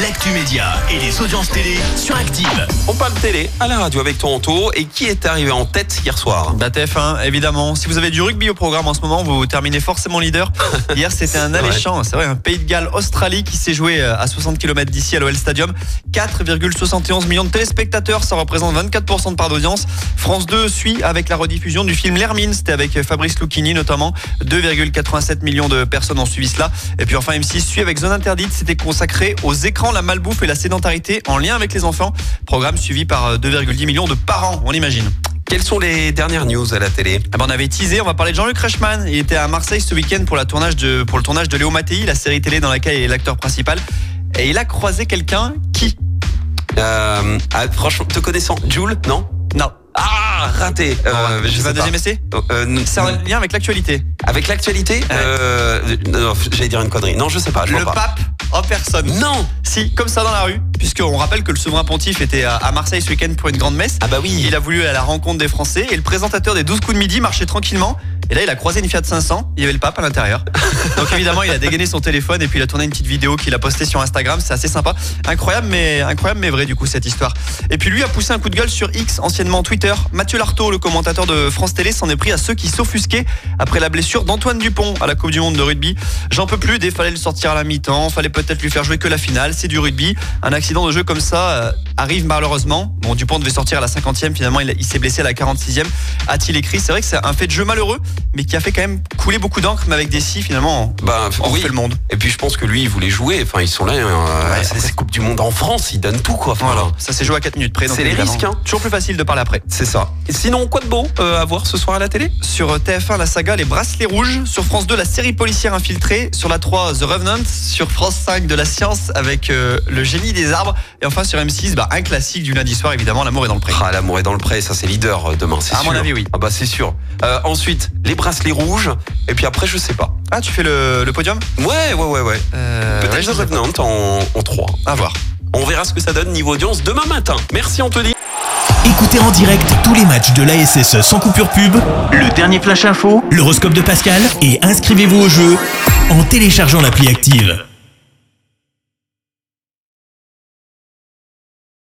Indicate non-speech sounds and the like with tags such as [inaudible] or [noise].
l'actu média et les audiences télé sur Active. On parle télé à la radio avec Toronto et qui est arrivé en tête hier soir? Bah TF1, évidemment. Si vous avez du rugby au programme en ce moment, vous terminez forcément leader. [laughs] Hier, c'était un alléchant, c'est vrai, un Pays de Galles, Australie qui s'est joué euh, à 60 km d'ici à l'OL Stadium. 4,71 millions de téléspectateurs, ça représente 24% de part d'audience. France 2 suit avec la rediffusion du film L'Hermine, c'était avec Fabrice Lucchini notamment. 2,87 millions de personnes ont suivi cela. Et puis enfin M6 suit avec Zone Interdite, c'était consacré aux écrans, la malbouffe et la sédentarité en lien avec les enfants. Programme suivi par 2,10 millions de parents, on imagine. Quelles sont les dernières news à la télé? Ah ben, on avait teasé, on va parler de Jean-Luc Reichmann. Il était à Marseille ce week-end pour, la tournage de, pour le tournage de Léo Mattei, la série télé dans laquelle il est l'acteur principal. Et il a croisé quelqu'un qui? Euh, ah, Franchement, te connaissant, Jules Non? Non. Ah, raté. Euh, je vais un deuxième essai euh, C'est un lien avec l'actualité. Avec l'actualité? Euh, Non, j'allais dire une connerie. Non, je sais pas. Je le vois pas. pape en personne. Non Si, comme ça dans la rue, puisqu'on rappelle que le souverain pontife était à à Marseille ce week-end pour une grande messe. Ah bah oui. Il a voulu aller à la rencontre des Français et le présentateur des 12 coups de midi marchait tranquillement. Et là, il a croisé une Fiat 500. Il y avait le pape à l'intérieur. [laughs] Donc évidemment, il a dégainé son téléphone et puis il a tourné une petite vidéo qu'il a postée sur Instagram. C'est assez sympa. Incroyable, mais incroyable, mais vrai du coup cette histoire. Et puis lui a poussé un coup de gueule sur X, anciennement Twitter. Mathieu Lartaud, le commentateur de France Télé, s'en est pris à ceux qui s'offusquaient après la blessure d'Antoine Dupont à la Coupe du Monde de rugby. J'en peux plus. Dès fallait le sortir à la mi-temps. Fallait peut-être lui faire jouer que la finale. C'est du rugby. Un accident de jeu comme ça euh, arrive malheureusement. Bon, Dupont devait sortir à la 50e. Finalement, il, il s'est blessé à la 46e. A-t-il écrit? C'est vrai que c'est un fait de jeu malheureux, mais qui a fait quand même couler beaucoup d'encre. Mais avec des si, finalement, Bah, on oui. refait le monde. Et puis je pense que lui, il voulait jouer. Enfin, ils sont là. euh, c'est c'est Coupe du Monde en France. Ils donnent tout, quoi. Enfin, Voilà. Ça s'est joué à 4 minutes près. C'est les risques, hein. Toujours plus facile de parler après. C'est ça. Et sinon, quoi de beau euh, à voir ce soir à la télé? Sur TF1, la saga Les Bracelets Rouges. Sur France 2, la série policière infiltrée. Sur la 3, The Revenant. Sur France 5, de la science avec euh, le génie des arbres. Et enfin sur M6, bah, un classique du lundi soir, évidemment, L'amour est dans le pré. Ah, l'amour est dans le pré. Ça, c'est leader euh, demain, c'est À sûr. mon avis, oui. Ah bah c'est sûr. Euh, ensuite, les bracelets rouges. Et puis après, je sais pas. Ah, tu fais le, le podium? Ouais, ouais, ouais, ouais. euh, Peut-être ouais, en, en 3. À voir. On verra ce que ça donne niveau audience demain matin. Merci Anthony. Écoutez en direct tous les matchs de l'ASSE sans coupure pub, le dernier flash info, l'horoscope de Pascal et inscrivez-vous au jeu en téléchargeant l'appli active.